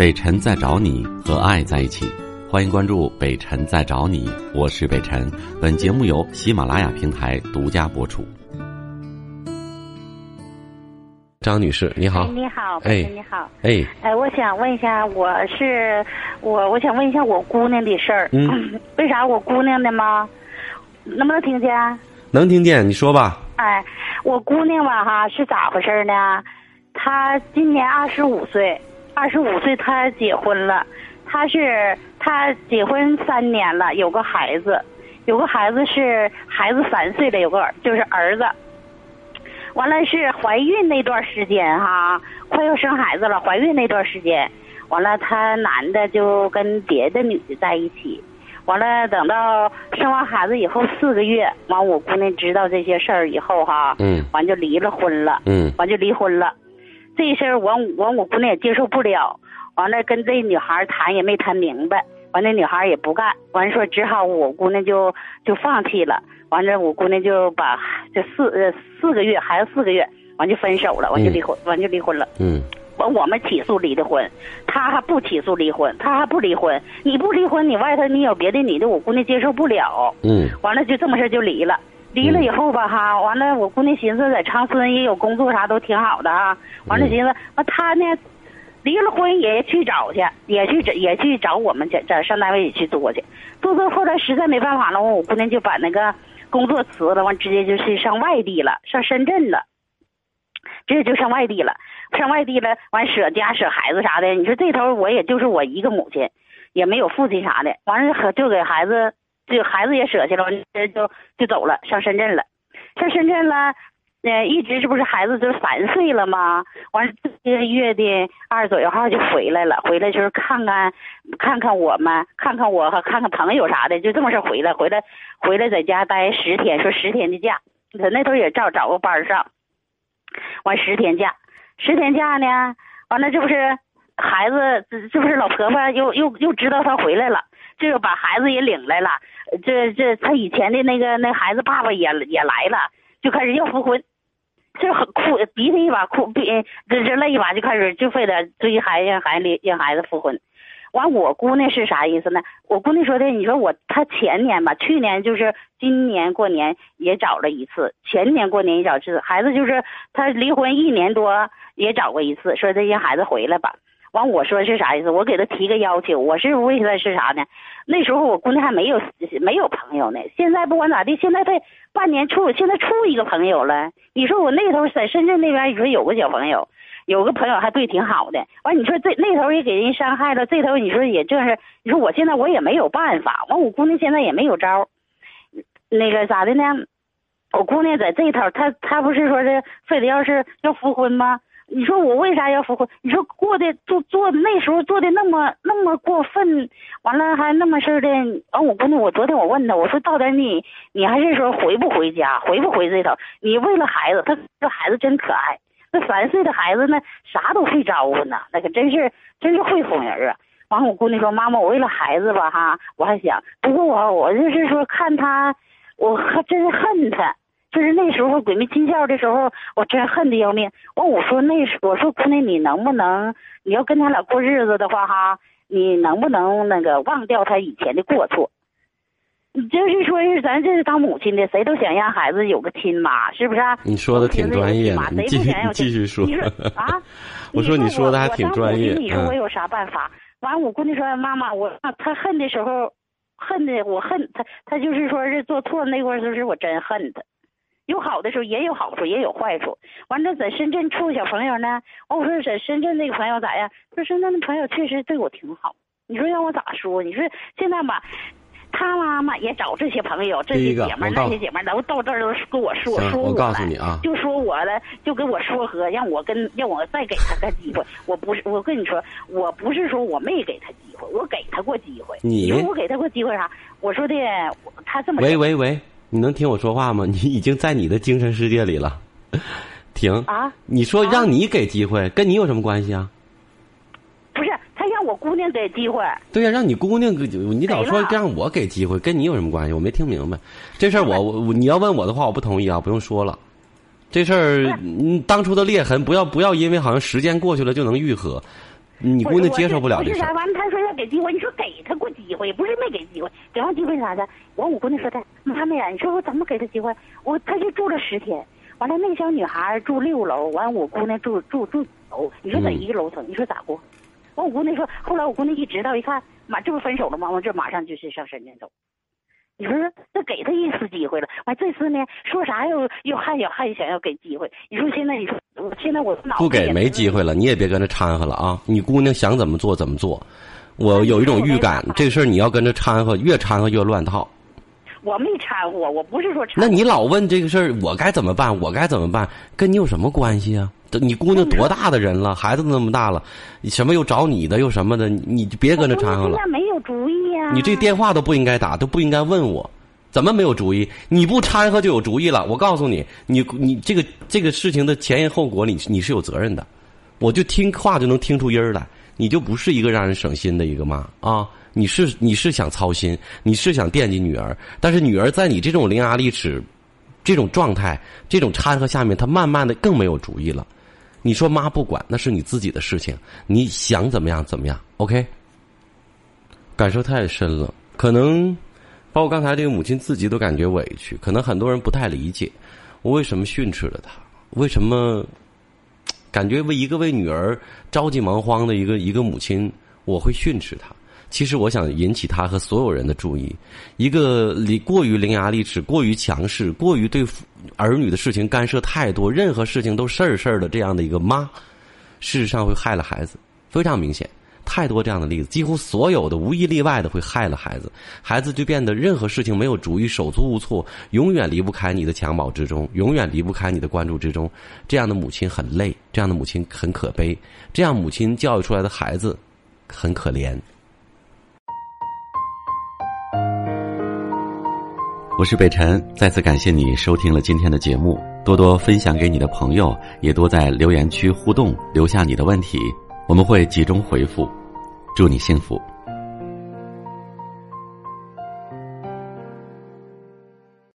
北辰在找你和爱在一起，欢迎关注北辰在找你，我是北辰。本节目由喜马拉雅平台独家播出。张女士，你好。你好，哎你好。哎，哎，我想问一下，我是我，我想问一下我姑娘的事儿。嗯。为啥我姑娘的吗？能不能听见？能听见？你说吧。哎，我姑娘吧，哈，是咋回事呢？她今年二十五岁，二十五岁她结婚了。她是她结婚三年了，有个孩子，有个孩子是孩子三岁了，有个就是儿子。完了是怀孕那段时间哈，快要生孩子了，怀孕那段时间，完了他男的就跟别的女的在一起，完了等到生完孩子以后四个月，完我姑娘知道这些事儿以后哈，嗯。完就离了婚了，嗯。完就离婚了，这事儿完完我姑娘也接受不了，完了跟这女孩谈也没谈明白，完那女孩也不干，完说只好我姑娘就就放弃了，完了我姑娘就把这四呃四个月孩子四个月，完就分手了，完就离婚，完就离婚了。嗯完我们起诉离的婚，他还不起诉离婚，他还不离婚。你不离婚，你外头你有别的女的，我姑娘接受不了。嗯完了就这么事儿就离了。离了以后吧哈，完了我姑娘寻思在长春也有工作啥都挺好的啊，完了寻思那她呢，离了婚也去找去，也去找也去找我们去，这上单位也去做去，做做后来实在没办法了，完我姑娘就把那个工作辞了，完直接就去上外地了，上深圳了，直接就上外地了，上外地了，完舍家舍孩子啥的，你说这头我也就是我一个母亲，也没有父亲啥的，完了和就给孩子。就孩子也舍下了，完就就走了，上深圳了，上深圳了，呃，一直这不是孩子就三岁了吗？完这个月的二十左右号就回来了，回来就是看看看看我们，看看我和看看朋友啥的，就这么事回来，回来回来在家待十天，说十天的假，他那头也照找个班上，完十天假，十天假呢，完了这不是孩子，这不是老婆婆又又又知道他回来了。这个把孩子也领来了，这这他以前的那个那孩子爸爸也也来了，就开始要复婚，这很哭，鼻涕一把哭，鼻这这泪一把就开始就非得追孩子让孩子让孩子复婚。完，我姑娘是啥意思呢？我姑娘说的，你说我她前年吧，去年就是今年过年也找了一次，前年过年也找一次，孩子就是他离婚一年多也找过一次，说这让孩子回来吧。完，我说是啥意思？我给他提个要求，我是为了是啥呢？那时候我姑娘还没有没有朋友呢，现在不管咋地，现在他半年处，现在处一个朋友了。你说我那头在深圳那边，你说有个小朋友，有个朋友还对挺好的。完，你说这那头也给人伤害了，这头你说也正是，你说我现在我也没有办法。完，我姑娘现在也没有招那个咋的呢？我姑娘在这头，她她不是说是非得要是要复婚吗？你说我为啥要复婚？你说过的做做那时候做的那么那么过分，完了还那么事的。完我姑娘，我昨天我问她，我说到底你你还是说回不回家，回不回这头？你为了孩子，他这孩子真可爱，那三岁的孩子那啥都会招呼呢，那可真是真是会哄人啊。完我姑娘说，妈妈，我为了孩子吧哈，我还想，不过我我就是说看他，我还真恨他。就是那时候鬼迷心窍的时候，我真恨的要命。我，我说那时我说姑娘，你能不能，你要跟他俩过日子的话哈，你能不能那个忘掉他以前的过错？你就是说是咱这是当母亲的，谁都想让孩子有个亲妈，是不是、啊？你说的挺专业的，你继续你继续说。你说 啊？我说你说的还挺专业。你说我有啥办法？完，我姑娘说妈妈，我他恨的时候，恨的我恨他，他就是说是做错那块儿，就是我真恨他。有好的时候也有好处，也有坏处。完了，在深圳处小朋友呢，完我说在深圳那个朋友咋样？说深圳的朋友确实对我挺好。你说让我咋说？你说现在吧，他妈妈也找这些朋友、这些姐们儿、那些姐们儿，都到这儿都跟我说说我告诉你啊，就说我了，就跟我说和，让我跟让我再给他个机会。我不是，我跟你说，我不是说我没给他机会，我给他过机会。你说我给他过机会啥？我说的，他这么喂喂喂。你能听我说话吗？你已经在你的精神世界里了，停啊！你说让你给机会，跟你有什么关系啊？不是，他让我姑娘给机会。对呀，让你姑娘给，你老说让我给机会，跟你有什么关系？我没听明白。这事儿我我你要问我的话，我不同意啊，不用说了。这事儿，嗯，当初的裂痕不要不要因为好像时间过去了就能愈合。你姑娘接受不了这事儿。完了，他说要给机会，你说给他过机会，不是没给机会，给完机会啥的。完，我姑娘说的，妈咪呀，你说我怎么给他机会？我他就住了十天，完了那个小女孩住六楼，完我姑娘住住住楼，你说在一个楼层，你说咋过？完我姑娘说，后来我姑娘一知道一看，妈这不分手了吗？完这马上就是上深圳走。你说那给他一次机会了，完这次呢，说啥又又还要还想要给机会？你说现在你说，现在我脑不给没机会了，你也别跟着掺和了啊！你姑娘想怎么做怎么做，我有一种预感，这事儿你要跟着掺和，越掺和越乱套。我没掺和，我不是说掺。那你老问这个事儿，我该怎么办？我该怎么办？跟你有什么关系啊？你姑娘多大的人了？孩子都那么大了，什么又找你的又什么的？你就别跟着掺和了。没有主意呀。你这电话都不应该打，都不应该问我，怎么没有主意？你不掺和就有主意了。我告诉你，你你这个这个事情的前因后果，你你是有责任的。我就听话就能听出音儿来，你就不是一个让人省心的一个妈啊！你是你是想操心，你是想惦记女儿，但是女儿在你这种伶牙俐齿、这种状态、这种掺和下面，她慢慢的更没有主意了。你说妈不管，那是你自己的事情，你想怎么样怎么样？OK？感受太深了，可能包括刚才这个母亲自己都感觉委屈，可能很多人不太理解我为什么训斥了她，为什么感觉为一个为女儿着急忙慌的一个一个母亲，我会训斥她。其实我想引起他和所有人的注意，一个离过于伶牙俐齿、过于强势、过于对儿女的事情干涉太多，任何事情都事儿事儿的这样的一个妈，事实上会害了孩子，非常明显，太多这样的例子，几乎所有的无一例外的会害了孩子，孩子就变得任何事情没有主意、手足无措，永远离不开你的襁褓之中，永远离不开你的关注之中。这样的母亲很累，这样的母亲很可悲，这样母亲教育出来的孩子很可怜。我是北辰，再次感谢你收听了今天的节目，多多分享给你的朋友，也多在留言区互动，留下你的问题，我们会集中回复。祝你幸福。